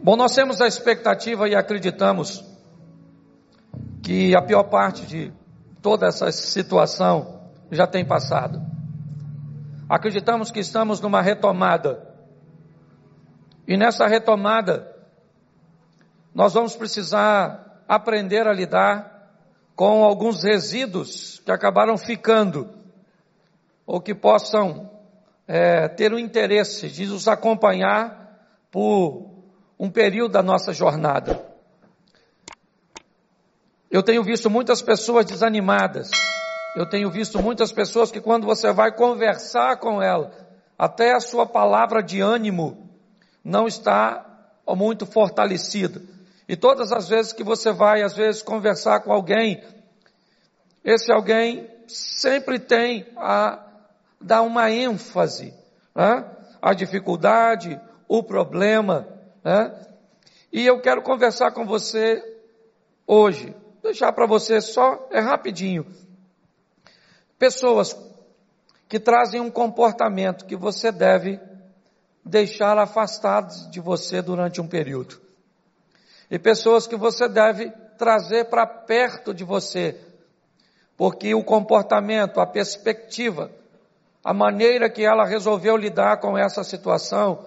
Bom, nós temos a expectativa e acreditamos que a pior parte de toda essa situação já tem passado. Acreditamos que estamos numa retomada. E nessa retomada, nós vamos precisar aprender a lidar com alguns resíduos que acabaram ficando, ou que possam é, ter o interesse de nos acompanhar por um período da nossa jornada. Eu tenho visto muitas pessoas desanimadas. Eu tenho visto muitas pessoas que quando você vai conversar com ela, até a sua palavra de ânimo não está muito fortalecida. E todas as vezes que você vai, às vezes, conversar com alguém, esse alguém sempre tem a dar uma ênfase né? à dificuldade, o problema. E eu quero conversar com você hoje, deixar para você só, é rapidinho. Pessoas que trazem um comportamento que você deve deixar afastados de você durante um período. E pessoas que você deve trazer para perto de você, porque o comportamento, a perspectiva, a maneira que ela resolveu lidar com essa situação,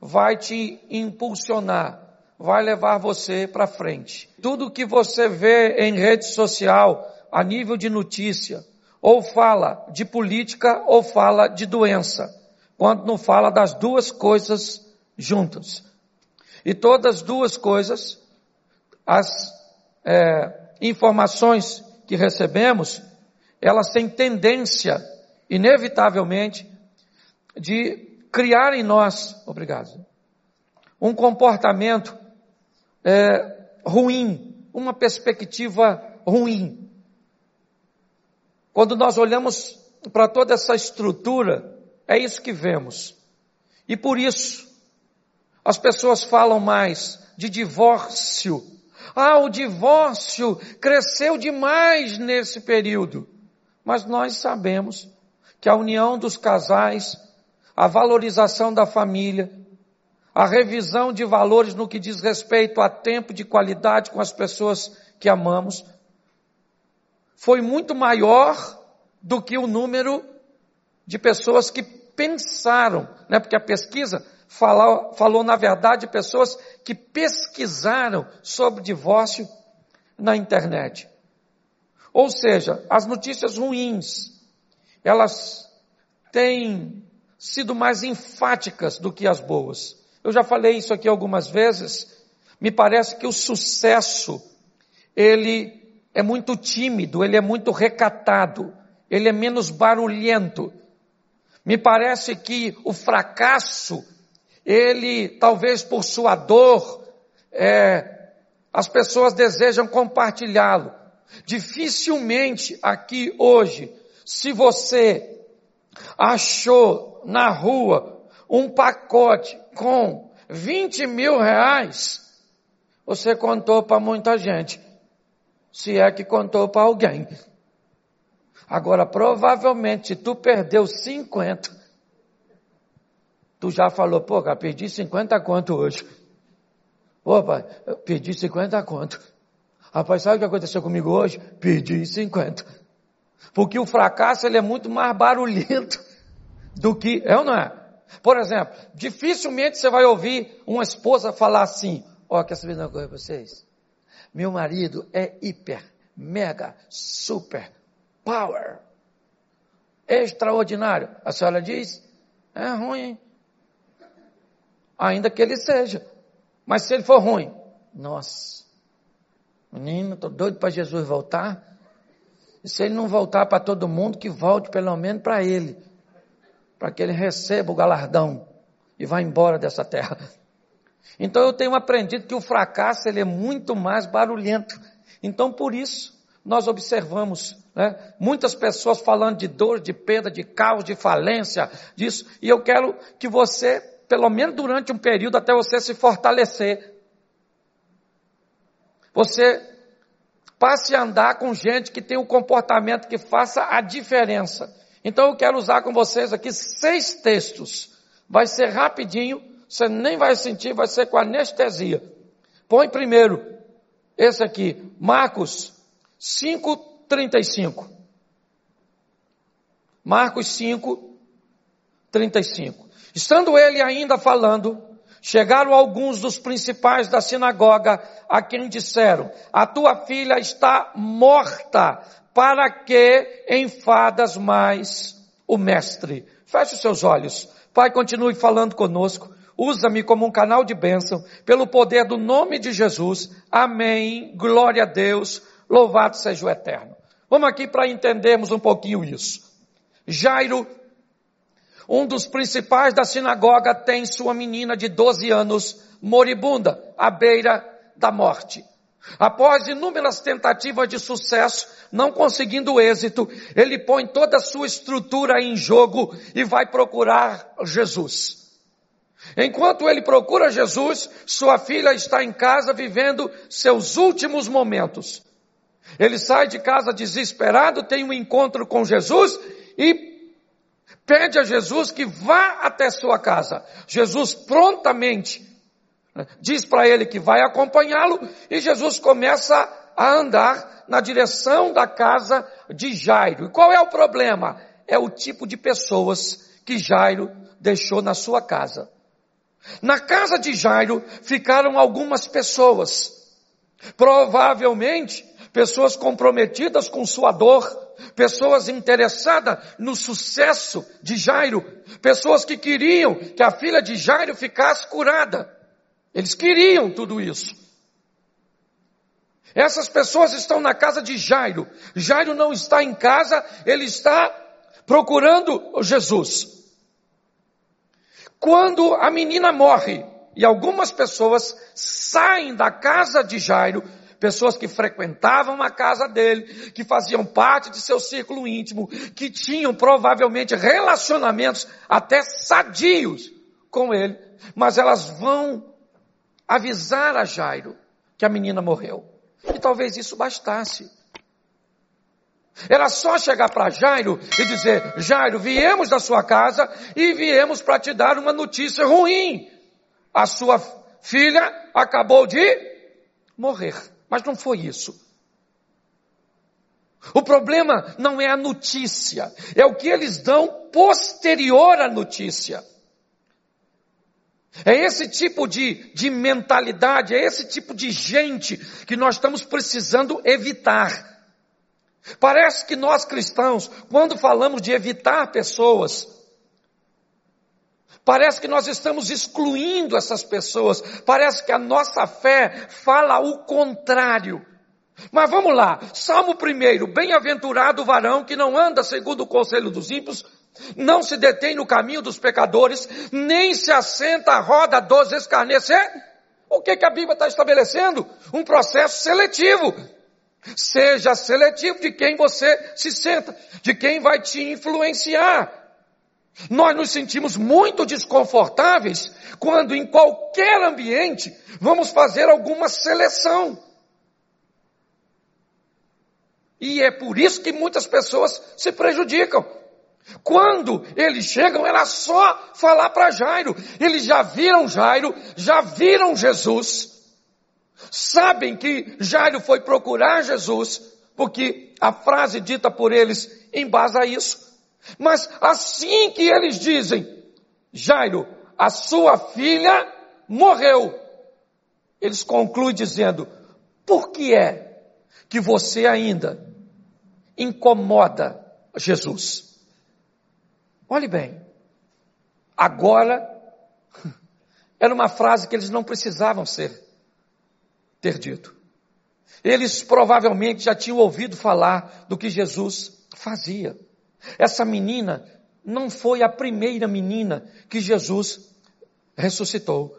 vai te impulsionar, vai levar você para frente. Tudo que você vê em rede social, a nível de notícia, ou fala de política ou fala de doença, quando não fala das duas coisas juntas. E todas as duas coisas, as é, informações que recebemos, elas têm tendência, inevitavelmente, de criar em nós, obrigado, um comportamento é, ruim, uma perspectiva ruim. Quando nós olhamos para toda essa estrutura, é isso que vemos. E por isso, as pessoas falam mais de divórcio. Ah, o divórcio cresceu demais nesse período. Mas nós sabemos que a união dos casais, a valorização da família, a revisão de valores no que diz respeito a tempo de qualidade com as pessoas que amamos, foi muito maior do que o número de pessoas que pensaram, né? Porque a pesquisa falou, falou na verdade pessoas que pesquisaram sobre divórcio na internet. Ou seja, as notícias ruins, elas têm sido mais enfáticas do que as boas. Eu já falei isso aqui algumas vezes. Me parece que o sucesso, ele é muito tímido, ele é muito recatado, ele é menos barulhento. Me parece que o fracasso, ele, talvez por sua dor, é, as pessoas desejam compartilhá-lo. Dificilmente aqui hoje, se você achou na rua um pacote com 20 mil reais, você contou para muita gente. Se é que contou para alguém. Agora, provavelmente, se tu perdeu 50, Tu já falou, pô, cara, perdi 50 conto hoje. Pai, eu perdi 50 conto. Rapaz, sabe o que aconteceu comigo hoje? Perdi 50. Porque o fracasso, ele é muito mais barulhento do que, é ou não é? Por exemplo, dificilmente você vai ouvir uma esposa falar assim, ó, oh, quer saber uma coisa pra vocês? Meu marido é hiper, mega, super, power, extraordinário. A senhora diz, é ruim, ainda que ele seja. Mas se ele for ruim, nossa, menino, estou doido para Jesus voltar. E se ele não voltar para todo mundo, que volte pelo menos para ele, para que ele receba o galardão e vá embora dessa terra. Então eu tenho aprendido que o fracasso ele é muito mais barulhento. Então por isso nós observamos né, muitas pessoas falando de dor, de perda, de caos, de falência, disso. E eu quero que você pelo menos durante um período, até você se fortalecer. Você passe a andar com gente que tem um comportamento que faça a diferença. Então eu quero usar com vocês aqui seis textos. Vai ser rapidinho, você nem vai sentir, vai ser com anestesia. Põe primeiro esse aqui, Marcos 5:35. Marcos 5:35. Estando ele ainda falando, chegaram alguns dos principais da sinagoga a quem disseram: A tua filha está morta, para que enfadas mais o mestre? Feche os seus olhos. Pai, continue falando conosco. Usa-me como um canal de bênção, pelo poder do nome de Jesus. Amém. Glória a Deus. Louvado seja o Eterno. Vamos aqui para entendermos um pouquinho isso. Jairo, um dos principais da sinagoga, tem sua menina de 12 anos moribunda, à beira da morte. Após inúmeras tentativas de sucesso, não conseguindo êxito, ele põe toda a sua estrutura em jogo e vai procurar Jesus. Enquanto ele procura Jesus, sua filha está em casa vivendo seus últimos momentos. Ele sai de casa desesperado, tem um encontro com Jesus e pede a Jesus que vá até sua casa. Jesus prontamente diz para ele que vai acompanhá-lo e Jesus começa a andar na direção da casa de Jairo. E qual é o problema? É o tipo de pessoas que Jairo deixou na sua casa. Na casa de Jairo ficaram algumas pessoas, provavelmente pessoas comprometidas com sua dor, pessoas interessadas no sucesso de Jairo, pessoas que queriam que a filha de Jairo ficasse curada. Eles queriam tudo isso. Essas pessoas estão na casa de Jairo. Jairo não está em casa, ele está procurando Jesus. Quando a menina morre e algumas pessoas saem da casa de Jairo, pessoas que frequentavam a casa dele, que faziam parte de seu círculo íntimo, que tinham provavelmente relacionamentos até sadios com ele, mas elas vão avisar a Jairo que a menina morreu. E talvez isso bastasse. Era só chegar para Jairo e dizer: Jairo, viemos da sua casa e viemos para te dar uma notícia ruim. A sua filha acabou de morrer. Mas não foi isso. O problema não é a notícia, é o que eles dão posterior à notícia. É esse tipo de, de mentalidade, é esse tipo de gente que nós estamos precisando evitar. Parece que nós cristãos, quando falamos de evitar pessoas, parece que nós estamos excluindo essas pessoas, parece que a nossa fé fala o contrário. Mas vamos lá, Salmo primeiro, bem-aventurado o varão que não anda segundo o conselho dos ímpios, não se detém no caminho dos pecadores, nem se assenta à roda dos escarnecer. O que, que a Bíblia está estabelecendo? Um processo seletivo. Seja seletivo de quem você se senta, de quem vai te influenciar. Nós nos sentimos muito desconfortáveis quando em qualquer ambiente vamos fazer alguma seleção. E é por isso que muitas pessoas se prejudicam. Quando eles chegam, era só falar para Jairo. Eles já viram Jairo, já viram Jesus, sabem que Jairo foi procurar Jesus, porque a frase dita por eles embasa isso. Mas assim que eles dizem, Jairo, a sua filha morreu, eles concluem dizendo, por que é que você ainda incomoda Jesus? Olhe bem, agora era uma frase que eles não precisavam ser ter dito. Eles provavelmente já tinham ouvido falar do que Jesus fazia. Essa menina não foi a primeira menina que Jesus ressuscitou.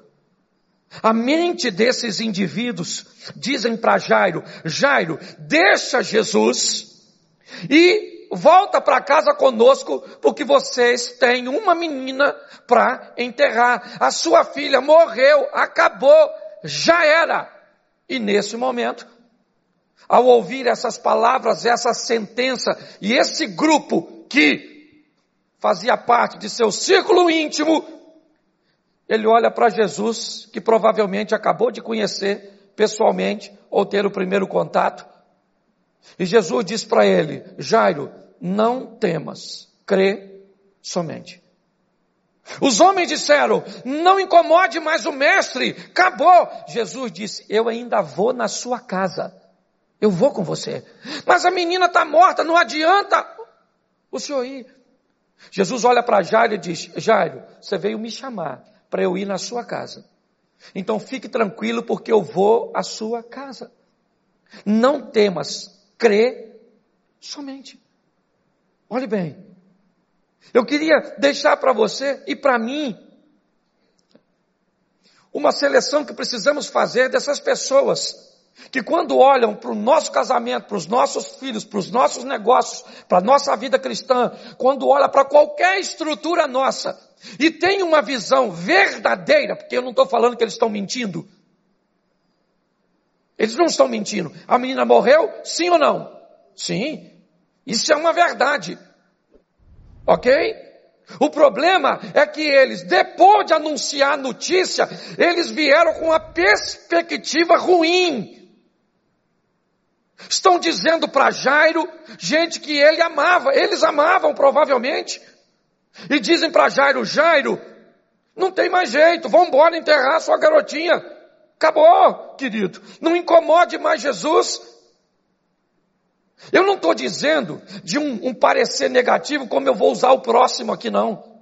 A mente desses indivíduos dizem para Jairo: Jairo, deixa Jesus e volta para casa conosco, porque vocês têm uma menina para enterrar. A sua filha morreu, acabou, já era. E nesse momento, ao ouvir essas palavras, essa sentença, e esse grupo que fazia parte de seu círculo íntimo, ele olha para Jesus, que provavelmente acabou de conhecer pessoalmente ou ter o primeiro contato. E Jesus diz para ele: Jairo, não temas, crê somente. Os homens disseram: Não incomode mais o mestre, acabou. Jesus disse: Eu ainda vou na sua casa. Eu vou com você. Mas a menina está morta, não adianta o senhor ir. Jesus olha para Jairo e diz: Jairo, você veio me chamar para eu ir na sua casa. Então fique tranquilo porque eu vou à sua casa. Não temas, crê somente. Olhe bem. Eu queria deixar para você e para mim uma seleção que precisamos fazer dessas pessoas que quando olham para o nosso casamento, para os nossos filhos, para os nossos negócios, para a nossa vida cristã, quando olha para qualquer estrutura nossa e tem uma visão verdadeira, porque eu não estou falando que eles estão mentindo. Eles não estão mentindo. A menina morreu? Sim ou não? Sim. Isso é uma verdade. Ok? O problema é que eles, depois de anunciar a notícia, eles vieram com uma perspectiva ruim. Estão dizendo para Jairo, gente que ele amava, eles amavam provavelmente. E dizem para Jairo, Jairo, não tem mais jeito, vamos embora enterrar sua garotinha. Acabou, querido. Não incomode mais Jesus. Eu não estou dizendo de um, um parecer negativo como eu vou usar o próximo aqui, não.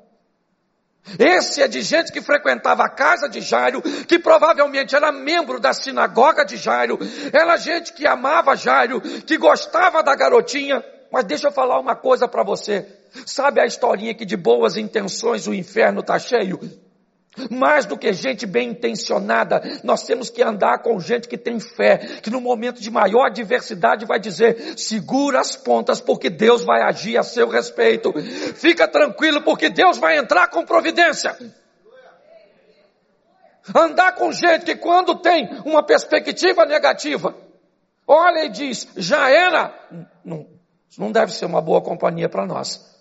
Esse é de gente que frequentava a casa de Jairo, que provavelmente era membro da sinagoga de Jairo, era gente que amava Jairo, que gostava da garotinha. Mas deixa eu falar uma coisa para você. Sabe a historinha que de boas intenções o inferno está cheio? Mais do que gente bem intencionada, nós temos que andar com gente que tem fé, que no momento de maior adversidade vai dizer, segura as pontas porque Deus vai agir a seu respeito. Fica tranquilo porque Deus vai entrar com providência. Andar com gente que quando tem uma perspectiva negativa, olha e diz, já era, não, não deve ser uma boa companhia para nós.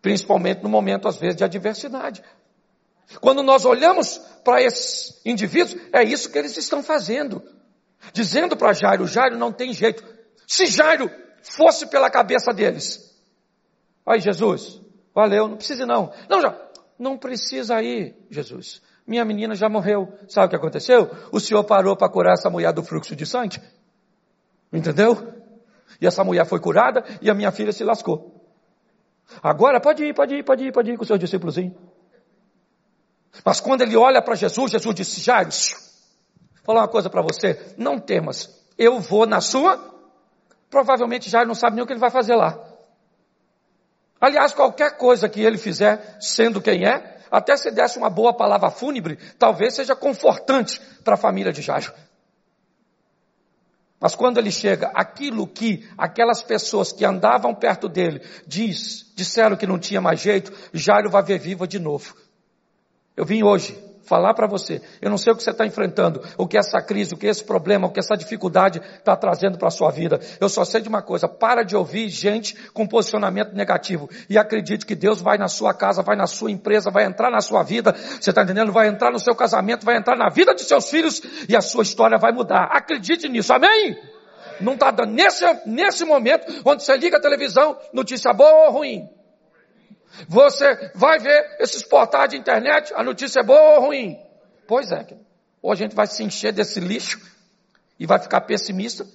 Principalmente no momento, às vezes, de adversidade. Quando nós olhamos para esses indivíduos, é isso que eles estão fazendo. Dizendo para Jairo, Jairo não tem jeito. Se Jairo fosse pela cabeça deles. Aí Jesus, valeu, não precisa não. Não, já, não precisa ir, Jesus. Minha menina já morreu. Sabe o que aconteceu? O Senhor parou para curar essa mulher do fluxo de sangue. Entendeu? E essa mulher foi curada e a minha filha se lascou. Agora pode ir, pode ir, pode ir, pode ir com o seu discípulos. Mas quando ele olha para Jesus, Jesus disse, Jairo, vou falar uma coisa para você, não temas, eu vou na sua, provavelmente Jairo não sabe nem o que ele vai fazer lá. Aliás, qualquer coisa que ele fizer, sendo quem é, até se desse uma boa palavra fúnebre, talvez seja confortante para a família de Jairo. Mas quando ele chega, aquilo que aquelas pessoas que andavam perto dele diz, disseram que não tinha mais jeito, Jairo vai ver viva de novo. Eu vim hoje falar para você. Eu não sei o que você está enfrentando, o que essa crise, o que esse problema, o que essa dificuldade está trazendo para a sua vida. Eu só sei de uma coisa: para de ouvir gente com posicionamento negativo e acredite que Deus vai na sua casa, vai na sua empresa, vai entrar na sua vida. Você está entendendo? Vai entrar no seu casamento, vai entrar na vida de seus filhos e a sua história vai mudar. Acredite nisso. Amém? Não está dando nesse nesse momento onde você liga a televisão, notícia boa ou ruim. Você vai ver esses portais de internet, a notícia é boa ou ruim? Pois é. Ou a gente vai se encher desse lixo e vai ficar pessimista,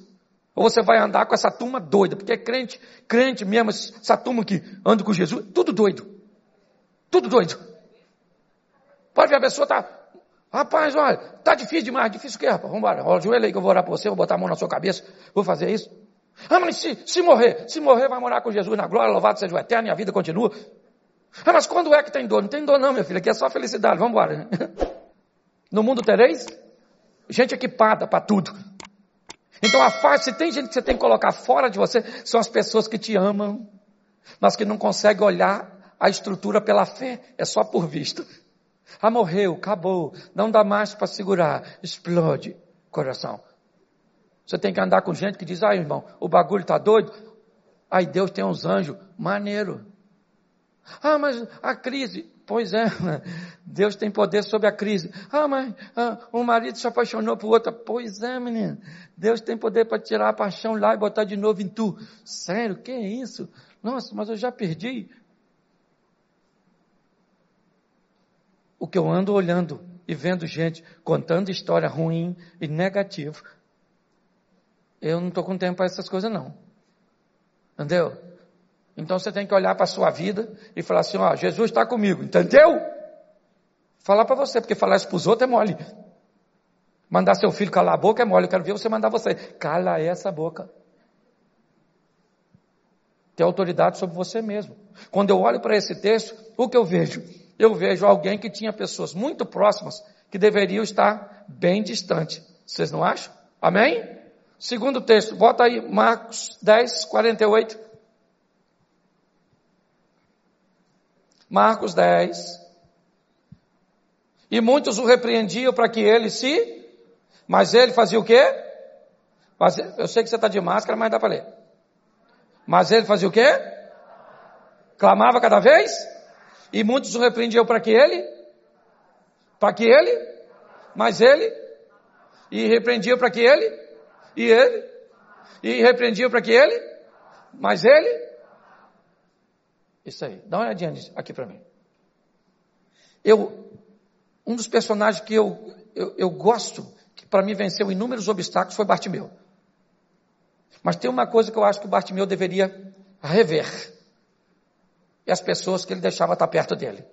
ou você vai andar com essa turma doida, porque é crente, crente mesmo, essa turma que anda com Jesus, tudo doido. Tudo doido. Pode ver, a pessoa tá, rapaz, olha, tá difícil demais, difícil o quê, rapaz? Vamos embora, olha o joelho aí que eu vou orar por você, vou botar a mão na sua cabeça, vou fazer isso. Ah, mas se, se morrer, se morrer vai morar com Jesus na glória, louvado seja o eterno e a vida continua. Ah, mas quando é que tem dor? Não tem dor não, meu filho, aqui é só felicidade, vamos embora. No mundo tereis gente equipada para tudo. Então a face, se tem gente que você tem que colocar fora de você, são as pessoas que te amam, mas que não conseguem olhar a estrutura pela fé, é só por vista. Ah, morreu, acabou, não dá mais para segurar, explode coração. Você tem que andar com gente que diz, ah, irmão, o bagulho está doido. Aí Deus tem uns anjos, maneiro. Ah, mas a crise. Pois é, Deus tem poder sobre a crise. Ah, mas ah, um marido se apaixonou por outra. Pois é, menino. Deus tem poder para tirar a paixão lá e botar de novo em tu. Sério, que é isso? Nossa, mas eu já perdi. O que eu ando olhando e vendo gente contando história ruim e negativa, eu não estou com tempo para essas coisas não. Entendeu? Então você tem que olhar para a sua vida e falar assim, ó, Jesus está comigo, entendeu? Falar para você, porque falar isso para os outros é mole. Mandar seu filho calar a boca é mole, eu quero ver você mandar você. Cala essa boca. Ter autoridade sobre você mesmo. Quando eu olho para esse texto, o que eu vejo? Eu vejo alguém que tinha pessoas muito próximas que deveriam estar bem distante. Vocês não acham? Amém? Segundo texto, bota aí Marcos 10, 48. Marcos 10. E muitos o repreendiam para que ele se, mas ele fazia o quê? Eu sei que você está de máscara, mas dá para ler. Mas ele fazia o quê? Clamava cada vez? E muitos o repreendiam para que ele? Para que ele? Mas ele? E repreendiam para que ele? E ele? E repreendiam para que ele? Mas ele? Isso aí. Dá uma olhadinha aqui para mim. Eu, um dos personagens que eu, eu, eu gosto, que para mim venceu inúmeros obstáculos, foi Bartimeu. Mas tem uma coisa que eu acho que o Bartimeu deveria rever. E as pessoas que ele deixava estar perto dele.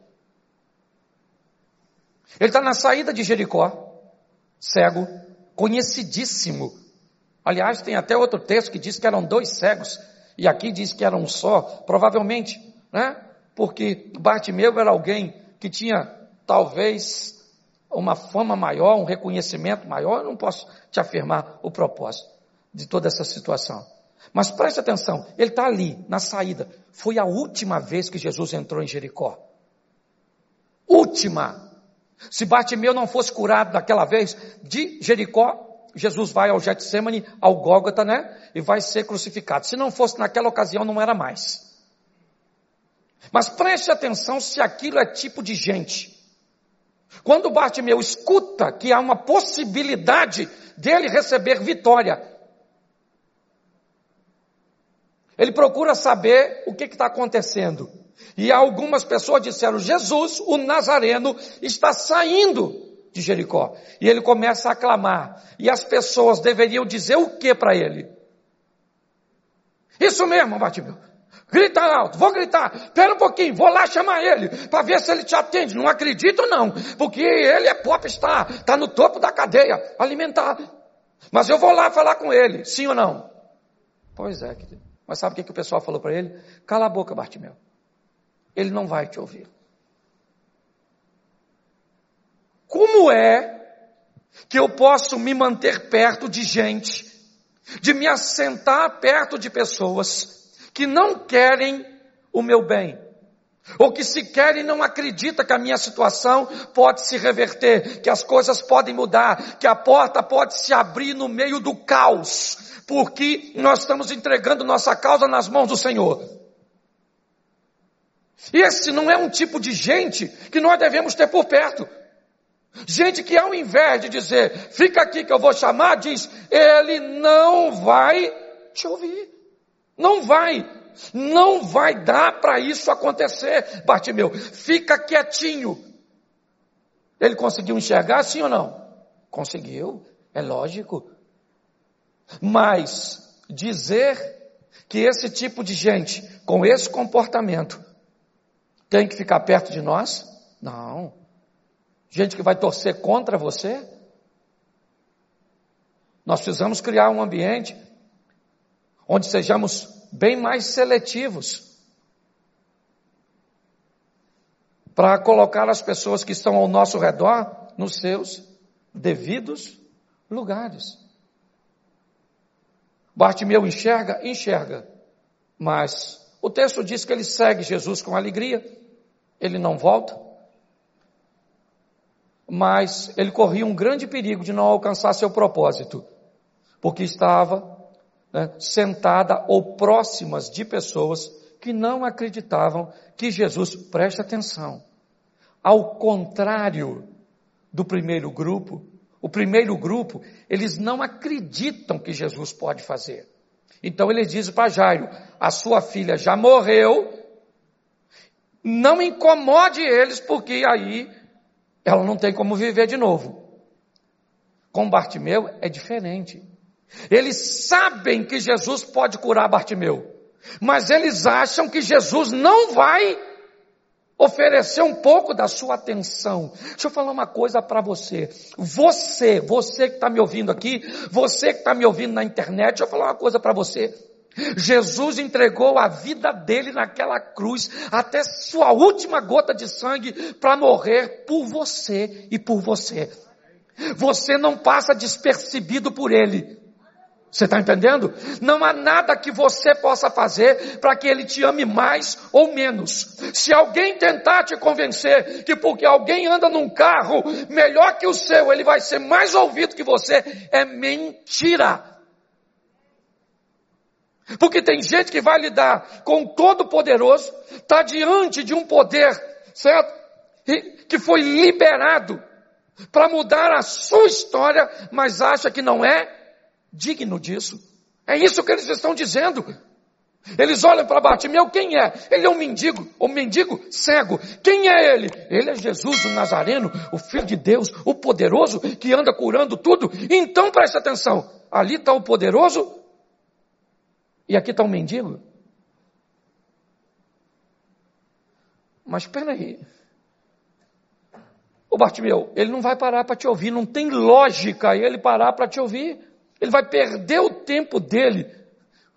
Ele está na saída de Jericó, cego, conhecidíssimo. Aliás, tem até outro texto que diz que eram dois cegos, e aqui diz que eram um só, provavelmente né? Porque Bartimeu era alguém que tinha talvez uma fama maior, um reconhecimento maior, eu não posso te afirmar o propósito de toda essa situação. Mas preste atenção, ele está ali, na saída. Foi a última vez que Jesus entrou em Jericó. Última. Se Bartimeu não fosse curado daquela vez, de Jericó, Jesus vai ao Getsemane, ao Gólgota, né? E vai ser crucificado. Se não fosse naquela ocasião, não era mais. Mas preste atenção se aquilo é tipo de gente. Quando Bartimeu escuta que há uma possibilidade dele receber vitória, ele procura saber o que está acontecendo. E algumas pessoas disseram: Jesus, o Nazareno, está saindo de Jericó. E ele começa a clamar. E as pessoas deveriam dizer o que para ele? Isso mesmo, Bartimeu. Grita alto, vou gritar, espera um pouquinho, vou lá chamar ele, para ver se ele te atende. Não acredito não, porque ele é popstar, está no topo da cadeia alimentar. Mas eu vou lá falar com ele, sim ou não? Pois é, querido. Mas sabe o que, que o pessoal falou para ele? Cala a boca, Bartimeu. Ele não vai te ouvir. Como é que eu posso me manter perto de gente, de me assentar perto de pessoas que não querem o meu bem, ou que se querem não acredita que a minha situação pode se reverter, que as coisas podem mudar, que a porta pode se abrir no meio do caos, porque nós estamos entregando nossa causa nas mãos do Senhor. Esse não é um tipo de gente que nós devemos ter por perto. Gente que ao invés de dizer, fica aqui que eu vou chamar, diz, ele não vai te ouvir. Não vai. Não vai dar para isso acontecer, Bartimeu. Fica quietinho. Ele conseguiu enxergar, sim ou não? Conseguiu, é lógico. Mas dizer que esse tipo de gente, com esse comportamento, tem que ficar perto de nós? Não. Gente que vai torcer contra você? Nós precisamos criar um ambiente onde sejamos bem mais seletivos para colocar as pessoas que estão ao nosso redor nos seus devidos lugares. Bartimeu enxerga? Enxerga. Mas o texto diz que ele segue Jesus com alegria, ele não volta. Mas ele corria um grande perigo de não alcançar seu propósito, porque estava né, sentada ou próximas de pessoas que não acreditavam que Jesus, preste atenção, ao contrário do primeiro grupo, o primeiro grupo, eles não acreditam que Jesus pode fazer. Então ele diz para Jairo, a sua filha já morreu, não incomode eles, porque aí ela não tem como viver de novo. Com Bartimeu é diferente. Eles sabem que Jesus pode curar Bartimeu, mas eles acham que Jesus não vai oferecer um pouco da sua atenção. Deixa eu falar uma coisa para você. Você, você que está me ouvindo aqui, você que está me ouvindo na internet, deixa eu falar uma coisa para você. Jesus entregou a vida dele naquela cruz até sua última gota de sangue para morrer por você e por você. Você não passa despercebido por ele. Você está entendendo? Não há nada que você possa fazer para que ele te ame mais ou menos. Se alguém tentar te convencer que porque alguém anda num carro melhor que o seu, ele vai ser mais ouvido que você, é mentira. Porque tem gente que vai lidar com Todo-Poderoso, está diante de um poder, certo? Que foi liberado para mudar a sua história, mas acha que não é digno disso. É isso que eles estão dizendo. Eles olham para Bartimeu, quem é? Ele é um mendigo, um mendigo cego. Quem é ele? Ele é Jesus, o Nazareno, o Filho de Deus, o poderoso que anda curando tudo. Então preste atenção, ali está o poderoso e aqui está o mendigo. Mas espera aí. O Bartimeu, ele não vai parar para te ouvir, não tem lógica ele parar para te ouvir. Ele vai perder o tempo dele.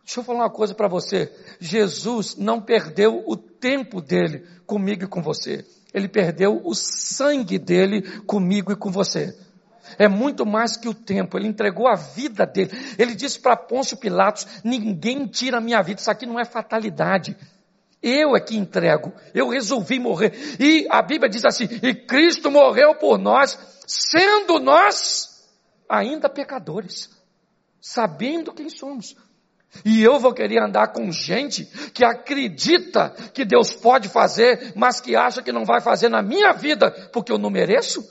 Deixa eu falar uma coisa para você. Jesus não perdeu o tempo dele comigo e com você. Ele perdeu o sangue dele comigo e com você. É muito mais que o tempo. Ele entregou a vida dele. Ele disse para Pôncio Pilatos: ninguém tira a minha vida. Isso aqui não é fatalidade. Eu é que entrego. Eu resolvi morrer. E a Bíblia diz assim: e Cristo morreu por nós, sendo nós ainda pecadores sabendo quem somos. E eu vou querer andar com gente que acredita que Deus pode fazer, mas que acha que não vai fazer na minha vida porque eu não mereço?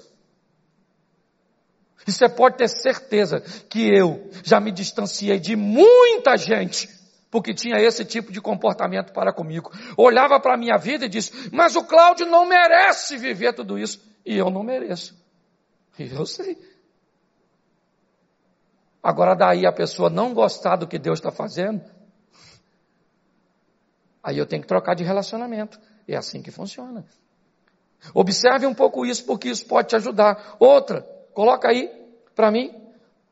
E você pode ter certeza que eu já me distanciei de muita gente porque tinha esse tipo de comportamento para comigo. Olhava para a minha vida e disse: Mas o Cláudio não merece viver tudo isso. E eu não mereço. E eu sei. Agora daí a pessoa não gostar do que Deus está fazendo, aí eu tenho que trocar de relacionamento. É assim que funciona. Observe um pouco isso, porque isso pode te ajudar. Outra, coloca aí para mim,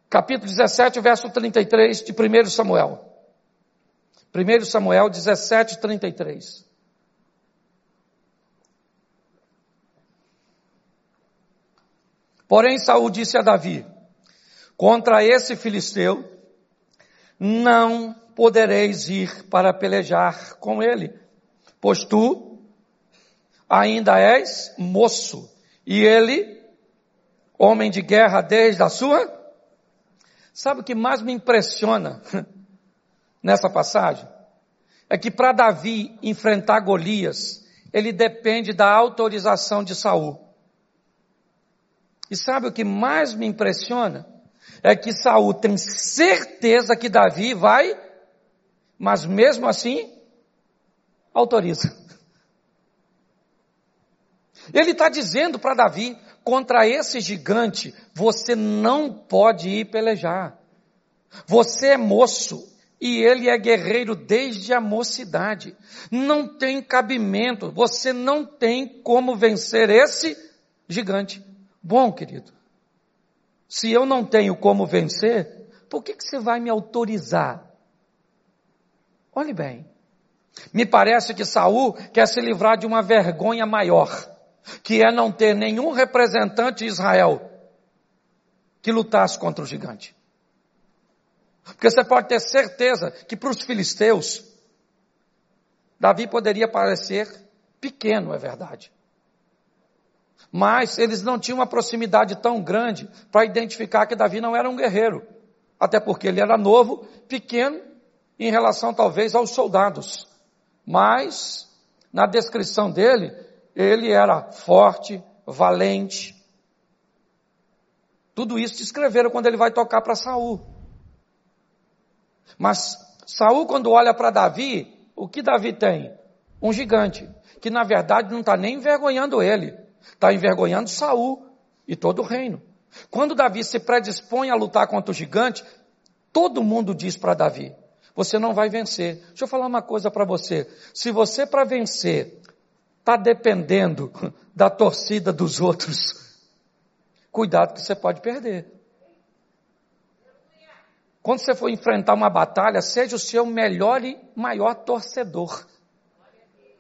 capítulo 17, verso 33 de 1 Samuel. 1 Samuel 17, 33. Porém, Saul disse a Davi: Contra esse filisteu, não podereis ir para pelejar com ele, pois tu ainda és moço, e ele, homem de guerra desde a sua. Sabe o que mais me impressiona nessa passagem? É que para Davi enfrentar Golias, ele depende da autorização de Saul. E sabe o que mais me impressiona? É que Saul tem certeza que Davi vai, mas mesmo assim autoriza. Ele está dizendo para Davi, contra esse gigante, você não pode ir pelejar. Você é moço e ele é guerreiro desde a mocidade. Não tem cabimento, você não tem como vencer esse gigante. Bom, querido, se eu não tenho como vencer, por que, que você vai me autorizar? Olhe bem. Me parece que Saul quer se livrar de uma vergonha maior, que é não ter nenhum representante de Israel que lutasse contra o gigante. Porque você pode ter certeza que para os filisteus, Davi poderia parecer pequeno, é verdade. Mas eles não tinham uma proximidade tão grande para identificar que Davi não era um guerreiro. Até porque ele era novo, pequeno, em relação talvez aos soldados. mas na descrição dele, ele era forte, valente. Tudo isso descreveram quando ele vai tocar para Saul. Mas Saul, quando olha para Davi, o que Davi tem? Um gigante, que na verdade não está nem envergonhando ele, está envergonhando Saul e todo o reino. Quando Davi se predispõe a lutar contra o gigante, todo mundo diz para Davi: você não vai vencer. Deixa eu falar uma coisa para você. Se você para vencer está dependendo da torcida dos outros, cuidado que você pode perder. Quando você for enfrentar uma batalha, seja o seu melhor e maior torcedor.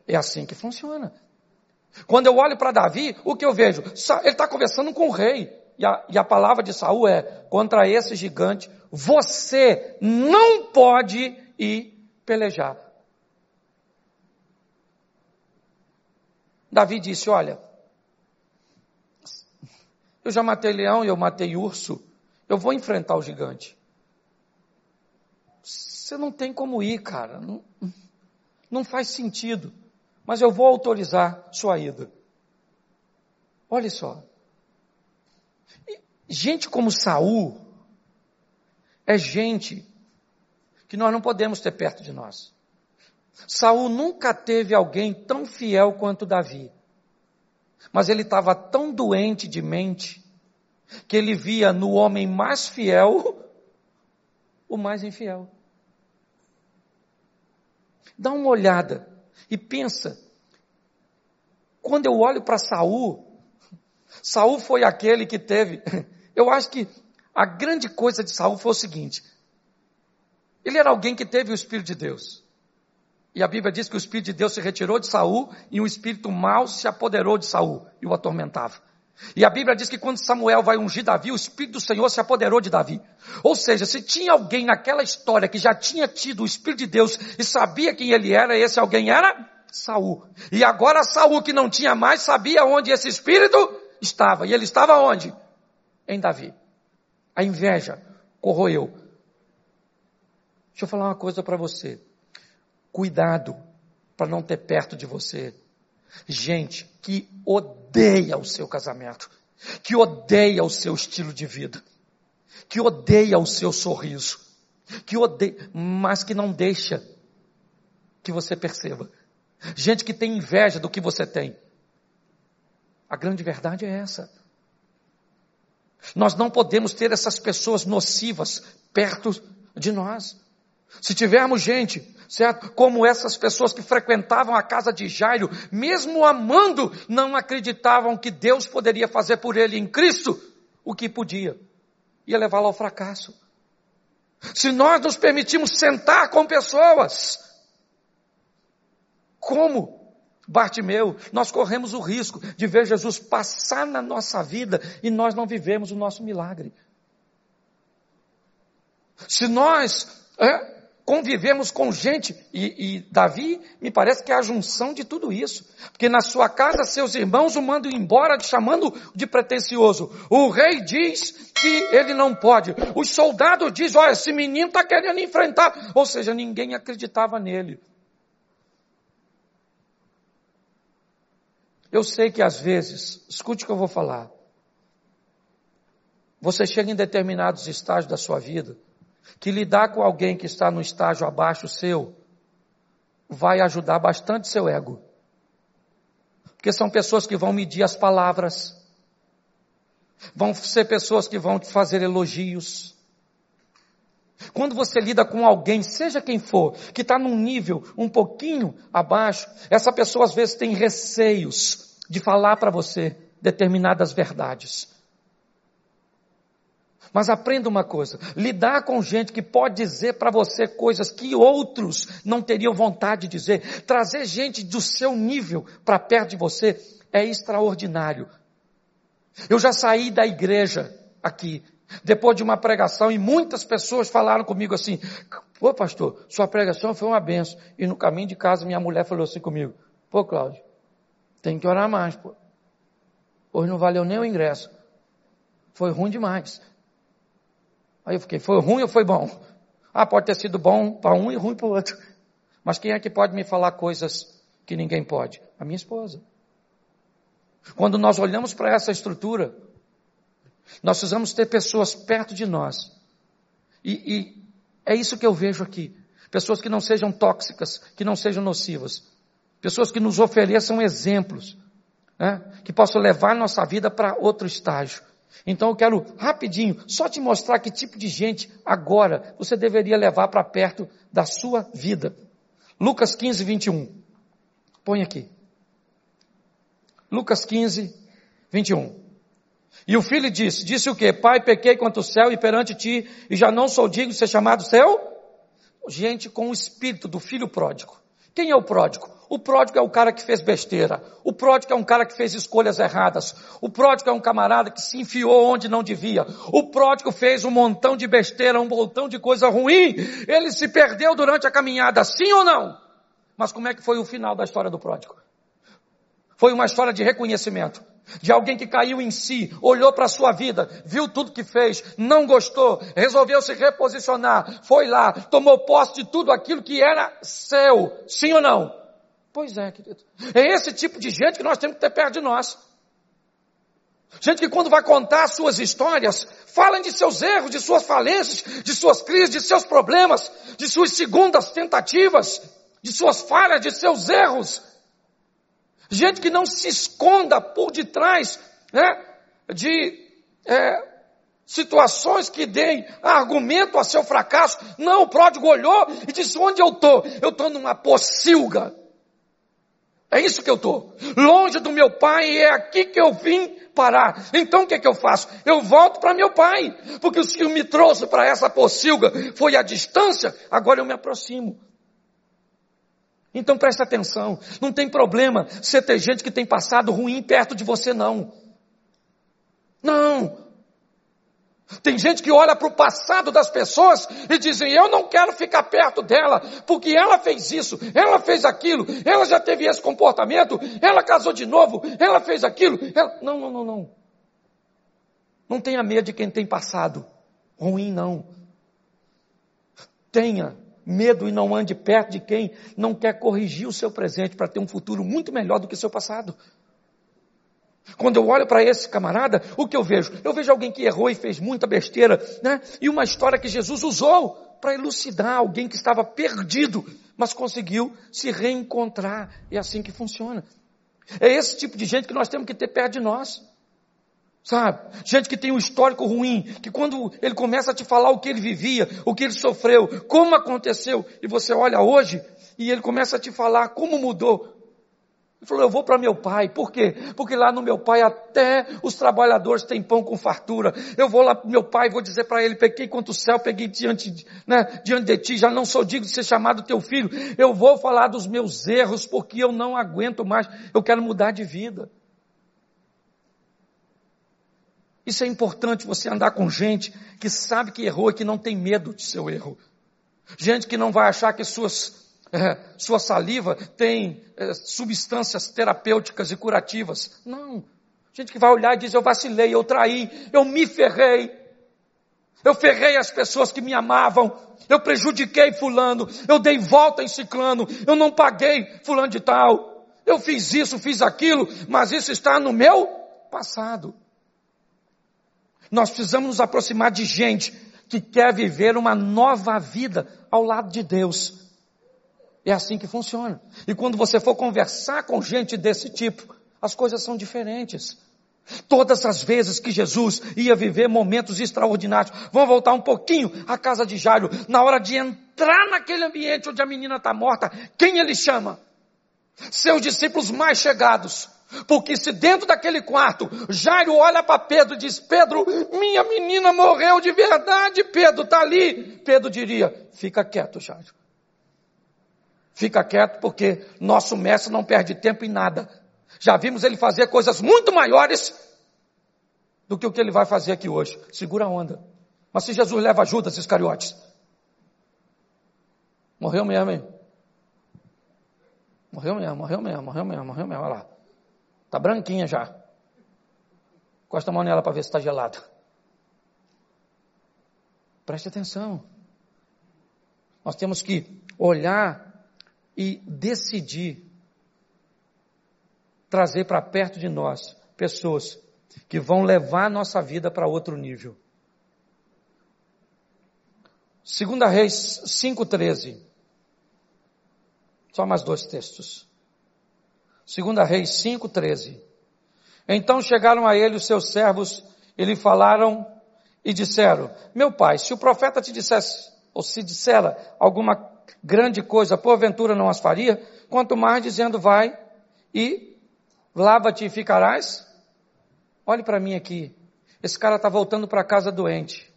É assim que funciona. Quando eu olho para Davi, o que eu vejo? Ele está conversando com o rei. E a, e a palavra de Saul é: contra esse gigante, você não pode ir pelejar. Davi disse: Olha, eu já matei leão e eu matei urso, eu vou enfrentar o gigante. Você não tem como ir, cara, não, não faz sentido, mas eu vou autorizar sua ida. Olha só, Gente como Saul é gente que nós não podemos ter perto de nós. Saul nunca teve alguém tão fiel quanto Davi. Mas ele estava tão doente de mente que ele via no homem mais fiel o mais infiel. Dá uma olhada e pensa. Quando eu olho para Saul, Saul foi aquele que teve eu acho que a grande coisa de Saul foi o seguinte: ele era alguém que teve o Espírito de Deus. E a Bíblia diz que o Espírito de Deus se retirou de Saul e um espírito mau se apoderou de Saul e o atormentava. E a Bíblia diz que quando Samuel vai ungir Davi, o Espírito do Senhor se apoderou de Davi. Ou seja, se tinha alguém naquela história que já tinha tido o Espírito de Deus e sabia quem ele era, esse alguém era Saul. E agora Saul, que não tinha mais, sabia onde esse Espírito estava. E ele estava onde? em Davi. A inveja corroeu. Deixa eu falar uma coisa para você. Cuidado para não ter perto de você gente que odeia o seu casamento, que odeia o seu estilo de vida, que odeia o seu sorriso, que odeia, mas que não deixa que você perceba. Gente que tem inveja do que você tem. A grande verdade é essa. Nós não podemos ter essas pessoas nocivas perto de nós. Se tivermos gente, certo? Como essas pessoas que frequentavam a casa de Jairo, mesmo amando, não acreditavam que Deus poderia fazer por ele em Cristo o que podia. Ia levá-lo ao fracasso. Se nós nos permitimos sentar com pessoas, como Bartimeu, nós corremos o risco de ver Jesus passar na nossa vida e nós não vivemos o nosso milagre. Se nós é, convivemos com gente, e, e, Davi me parece que é a junção de tudo isso, porque na sua casa seus irmãos o mandam embora chamando de pretensioso. O rei diz que ele não pode. Os soldados dizem, olha, esse menino está querendo enfrentar. Ou seja, ninguém acreditava nele. Eu sei que às vezes, escute o que eu vou falar. Você chega em determinados estágios da sua vida, que lidar com alguém que está no estágio abaixo seu, vai ajudar bastante seu ego. Porque são pessoas que vão medir as palavras, vão ser pessoas que vão te fazer elogios, quando você lida com alguém, seja quem for, que está num nível um pouquinho abaixo, essa pessoa às vezes tem receios de falar para você determinadas verdades. Mas aprenda uma coisa: lidar com gente que pode dizer para você coisas que outros não teriam vontade de dizer, trazer gente do seu nível para perto de você é extraordinário. Eu já saí da igreja aqui depois de uma pregação, e muitas pessoas falaram comigo assim, pô pastor, sua pregação foi uma benção. E no caminho de casa minha mulher falou assim comigo, pô Cláudio, tem que orar mais, pô. Hoje não valeu nem o ingresso. Foi ruim demais. Aí eu fiquei, foi ruim ou foi bom? Ah, pode ter sido bom para um e ruim para o outro. Mas quem é que pode me falar coisas que ninguém pode? A minha esposa. Quando nós olhamos para essa estrutura, nós precisamos ter pessoas perto de nós. E, e, é isso que eu vejo aqui. Pessoas que não sejam tóxicas, que não sejam nocivas. Pessoas que nos ofereçam exemplos, né? que possam levar nossa vida para outro estágio. Então eu quero rapidinho só te mostrar que tipo de gente agora você deveria levar para perto da sua vida. Lucas 15, 21. Põe aqui. Lucas 15, 21. E o filho disse, disse o quê? Pai, pequei contra o céu e perante ti, e já não sou digno de ser chamado seu? Gente com o espírito do filho pródigo. Quem é o pródigo? O pródigo é o cara que fez besteira. O pródigo é um cara que fez escolhas erradas. O pródigo é um camarada que se enfiou onde não devia. O pródigo fez um montão de besteira, um montão de coisa ruim. Ele se perdeu durante a caminhada, sim ou não? Mas como é que foi o final da história do pródigo? Foi uma história de reconhecimento. De alguém que caiu em si, olhou para a sua vida, viu tudo que fez, não gostou, resolveu se reposicionar, foi lá, tomou posse de tudo aquilo que era seu. Sim ou não? Pois é, querido. É esse tipo de gente que nós temos que ter perto de nós. Gente que quando vai contar suas histórias, falam de seus erros, de suas falências, de suas crises, de seus problemas, de suas segundas tentativas, de suas falhas, de seus erros. Gente que não se esconda por detrás né, de é, situações que deem argumento a seu fracasso. Não, o pródigo olhou e disse, onde eu estou? Eu estou numa pocilga. É isso que eu estou. Longe do meu pai e é aqui que eu vim parar. Então o que é que eu faço? Eu volto para meu pai. Porque o que me trouxe para essa pocilga foi a distância, agora eu me aproximo. Então preste atenção, não tem problema você ter gente que tem passado ruim perto de você não. Não. Tem gente que olha para o passado das pessoas e dizem, eu não quero ficar perto dela, porque ela fez isso, ela fez aquilo, ela já teve esse comportamento, ela casou de novo, ela fez aquilo. Ela... Não, não, não, não. Não tenha medo de quem tem passado ruim, não. Tenha medo e não ande perto de quem não quer corrigir o seu presente para ter um futuro muito melhor do que o seu passado. Quando eu olho para esse camarada, o que eu vejo? Eu vejo alguém que errou e fez muita besteira, né? E uma história que Jesus usou para elucidar alguém que estava perdido, mas conseguiu se reencontrar. É assim que funciona. É esse tipo de gente que nós temos que ter perto de nós. Sabe? Gente que tem um histórico ruim, que quando ele começa a te falar o que ele vivia, o que ele sofreu, como aconteceu, e você olha hoje, e ele começa a te falar como mudou. Ele falou, eu vou para meu pai. Por quê? Porque lá no meu pai até os trabalhadores têm pão com fartura. Eu vou lá para meu pai vou dizer para ele, peguei contra o céu, peguei diante, né, diante de ti, já não sou digno de ser chamado teu filho. Eu vou falar dos meus erros porque eu não aguento mais. Eu quero mudar de vida. Isso é importante você andar com gente que sabe que errou e que não tem medo de seu erro. Gente que não vai achar que suas, é, sua saliva tem é, substâncias terapêuticas e curativas. Não. Gente que vai olhar e diz, eu vacilei, eu traí, eu me ferrei. Eu ferrei as pessoas que me amavam. Eu prejudiquei fulano. Eu dei volta em ciclano. Eu não paguei fulano de tal. Eu fiz isso, fiz aquilo, mas isso está no meu passado. Nós precisamos nos aproximar de gente que quer viver uma nova vida ao lado de Deus. É assim que funciona. E quando você for conversar com gente desse tipo, as coisas são diferentes. Todas as vezes que Jesus ia viver momentos extraordinários, vamos voltar um pouquinho à casa de Jairo, na hora de entrar naquele ambiente onde a menina está morta, quem ele chama? Seus discípulos mais chegados. Porque se dentro daquele quarto, Jairo olha para Pedro e diz, Pedro, minha menina morreu de verdade, Pedro está ali. Pedro diria, fica quieto, Jairo. Fica quieto porque nosso mestre não perde tempo em nada. Já vimos ele fazer coisas muito maiores do que o que ele vai fazer aqui hoje. Segura a onda. Mas se Jesus leva Judas Iscariotes, morreu mesmo, hein? Morreu mesmo, morreu mesmo, morreu mesmo, morreu mesmo, olha lá. Está branquinha já. Costa a mão nela para ver se está gelada. Preste atenção. Nós temos que olhar e decidir trazer para perto de nós pessoas que vão levar a nossa vida para outro nível. Segunda Reis 5:13. Só mais dois textos. Segunda Reis 5:13. Então chegaram a ele os seus servos e lhe falaram e disseram: Meu pai, se o profeta te dissesse ou se dissera alguma grande coisa, porventura não as faria, quanto mais dizendo vai e lava-te e ficarás. Olhe para mim aqui. Esse cara está voltando para casa doente.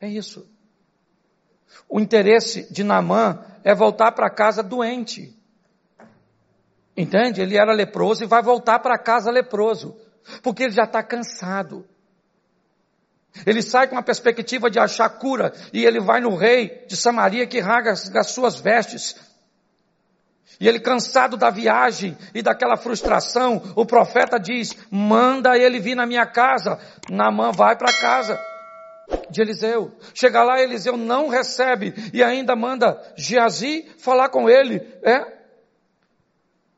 É isso. O interesse de Namã é voltar para casa doente. Entende? Ele era leproso e vai voltar para casa leproso. Porque ele já está cansado. Ele sai com a perspectiva de achar cura e ele vai no rei de Samaria que rasga as suas vestes. E ele cansado da viagem e daquela frustração, o profeta diz, manda ele vir na minha casa. Namã vai para casa de Eliseu. Chega lá, Eliseu não recebe e ainda manda Geazi falar com ele. É?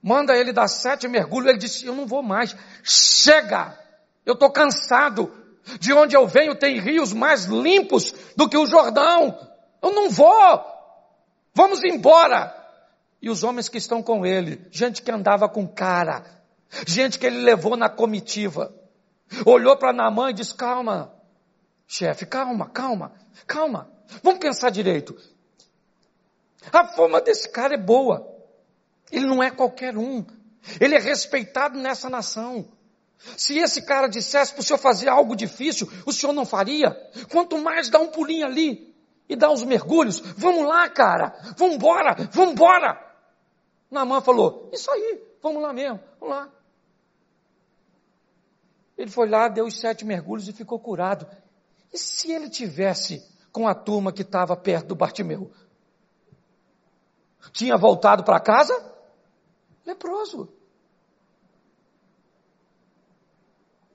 Manda ele dar sete mergulhos. Ele disse, eu não vou mais. Chega! Eu estou cansado. De onde eu venho tem rios mais limpos do que o Jordão. Eu não vou. Vamos embora. E os homens que estão com ele, gente que andava com cara, gente que ele levou na comitiva, olhou para Naamã e disse: Calma, chefe, calma, calma, calma. Vamos pensar direito. A fama desse cara é boa. Ele não é qualquer um. Ele é respeitado nessa nação. Se esse cara dissesse para o senhor fazer algo difícil, o senhor não faria? Quanto mais dar um pulinho ali e dar uns mergulhos. Vamos lá, cara. Vamos embora. Vamos embora. Namã falou, isso aí. Vamos lá mesmo. Vamos lá. Ele foi lá, deu os sete mergulhos e ficou curado. E se ele tivesse com a turma que estava perto do Bartimeu? Tinha voltado para casa? Leproso.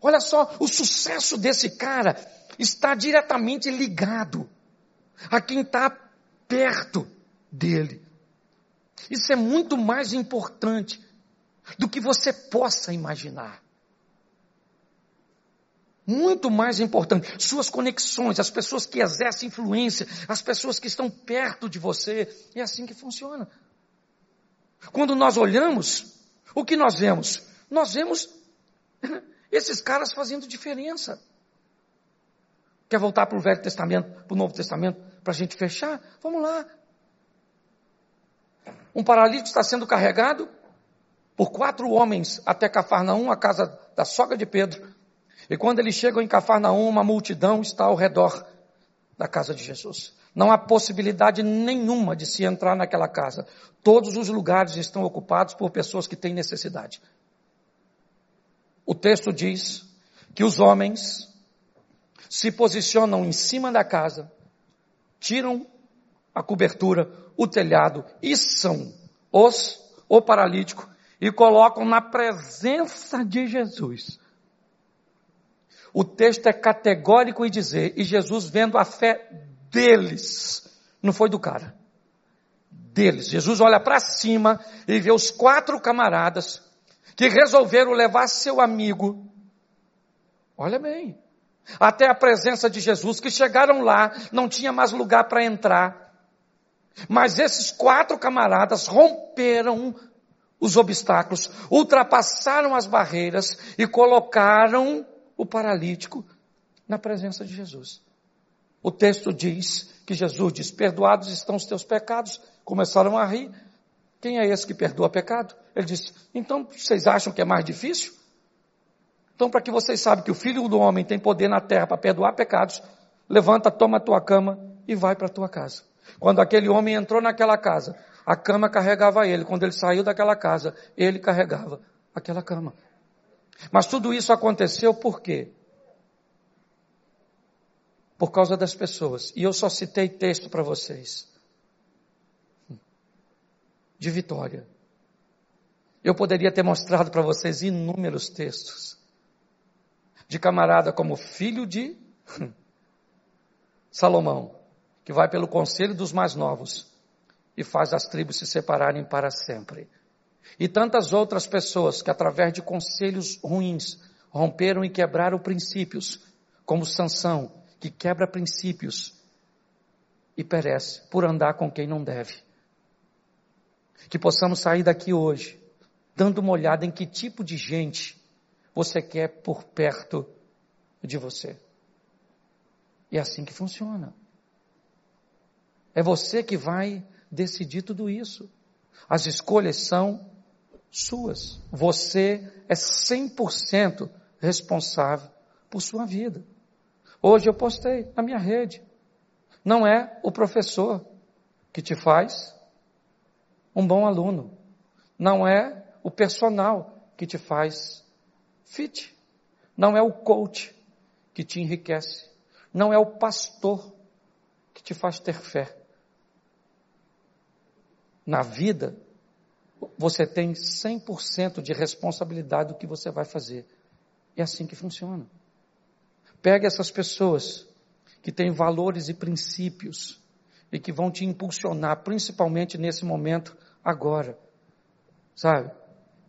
Olha só, o sucesso desse cara está diretamente ligado a quem está perto dele. Isso é muito mais importante do que você possa imaginar. Muito mais importante. Suas conexões, as pessoas que exercem influência, as pessoas que estão perto de você. É assim que funciona. Quando nós olhamos, o que nós vemos? Nós vemos esses caras fazendo diferença. Quer voltar para o Velho Testamento, para o Novo Testamento, para a gente fechar? Vamos lá. Um paralítico está sendo carregado por quatro homens até Cafarnaum, a casa da sogra de Pedro. E quando eles chegam em Cafarnaum, uma multidão está ao redor da casa de Jesus. Não há possibilidade nenhuma de se entrar naquela casa. Todos os lugares estão ocupados por pessoas que têm necessidade. O texto diz que os homens se posicionam em cima da casa, tiram a cobertura, o telhado, içam os, o paralítico e colocam na presença de Jesus. O texto é categórico em dizer, e Jesus vendo a fé deles, não foi do cara, deles. Jesus olha para cima e vê os quatro camaradas que resolveram levar seu amigo, olha bem, até a presença de Jesus, que chegaram lá, não tinha mais lugar para entrar. Mas esses quatro camaradas romperam os obstáculos, ultrapassaram as barreiras e colocaram o paralítico na presença de Jesus. O texto diz que Jesus diz: Perdoados estão os teus pecados. Começaram a rir. Quem é esse que perdoa pecado? Ele disse: Então vocês acham que é mais difícil? Então, para que vocês saibam que o filho do homem tem poder na terra para perdoar pecados, levanta, toma a tua cama e vai para a tua casa. Quando aquele homem entrou naquela casa, a cama carregava ele. Quando ele saiu daquela casa, ele carregava aquela cama. Mas tudo isso aconteceu por quê? Por causa das pessoas. E eu só citei texto para vocês de vitória. Eu poderia ter mostrado para vocês inúmeros textos de camarada como filho de Salomão, que vai pelo conselho dos mais novos e faz as tribos se separarem para sempre. E tantas outras pessoas que através de conselhos ruins romperam e quebraram princípios, como Sansão, que quebra princípios e perece por andar com quem não deve. Que possamos sair daqui hoje, dando uma olhada em que tipo de gente você quer por perto de você. E é assim que funciona. É você que vai decidir tudo isso. As escolhas são suas. Você é 100% responsável por sua vida. Hoje eu postei na minha rede. Não é o professor que te faz um bom aluno. Não é o personal que te faz fit. Não é o coach que te enriquece. Não é o pastor que te faz ter fé. Na vida, você tem 100% de responsabilidade do que você vai fazer. É assim que funciona. Pegue essas pessoas que têm valores e princípios e que vão te impulsionar, principalmente nesse momento agora, sabe?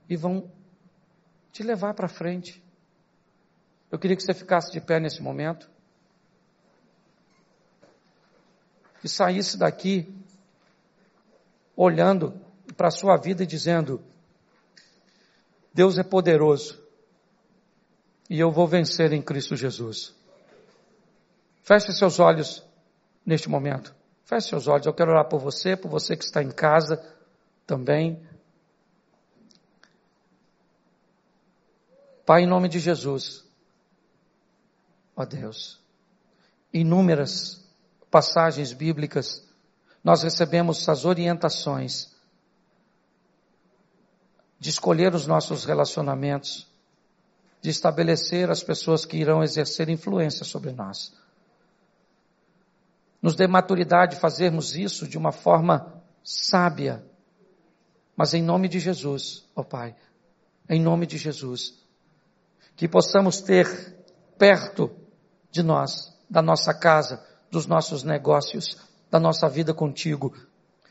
E vão te levar para frente. Eu queria que você ficasse de pé nesse momento e saísse daqui olhando para a sua vida e dizendo: Deus é poderoso e eu vou vencer em Cristo Jesus. Feche seus olhos neste momento. Feche seus olhos. Eu quero orar por você, por você que está em casa também. Pai, em nome de Jesus, ó Deus, inúmeras passagens bíblicas, nós recebemos as orientações de escolher os nossos relacionamentos, de estabelecer as pessoas que irão exercer influência sobre nós. Nos dê maturidade de fazermos isso de uma forma sábia, mas em nome de Jesus, ó Pai, em nome de Jesus, que possamos ter perto de nós, da nossa casa, dos nossos negócios, da nossa vida contigo,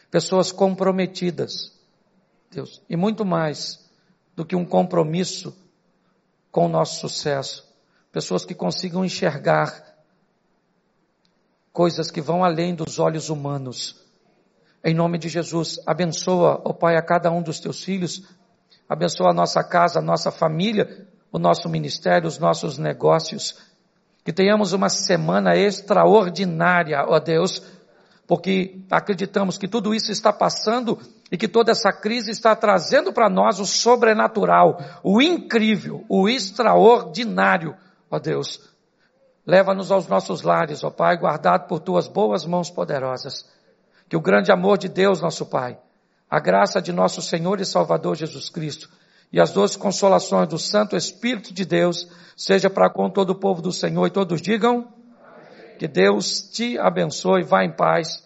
pessoas comprometidas, Deus, e muito mais do que um compromisso com o nosso sucesso. Pessoas que consigam enxergar coisas que vão além dos olhos humanos. Em nome de Jesus, abençoa, ó oh Pai, a cada um dos teus filhos, abençoa a nossa casa, a nossa família, o nosso ministério, os nossos negócios. Que tenhamos uma semana extraordinária, ó Deus, porque acreditamos que tudo isso está passando e que toda essa crise está trazendo para nós o sobrenatural, o incrível, o extraordinário, ó Deus. Leva-nos aos nossos lares, ó Pai, guardado por tuas boas mãos poderosas. Que o grande amor de Deus, nosso Pai, a graça de nosso Senhor e Salvador Jesus Cristo e as doces consolações do Santo Espírito de Deus seja para com todo o povo do Senhor e todos digam que Deus te abençoe. Vá em paz.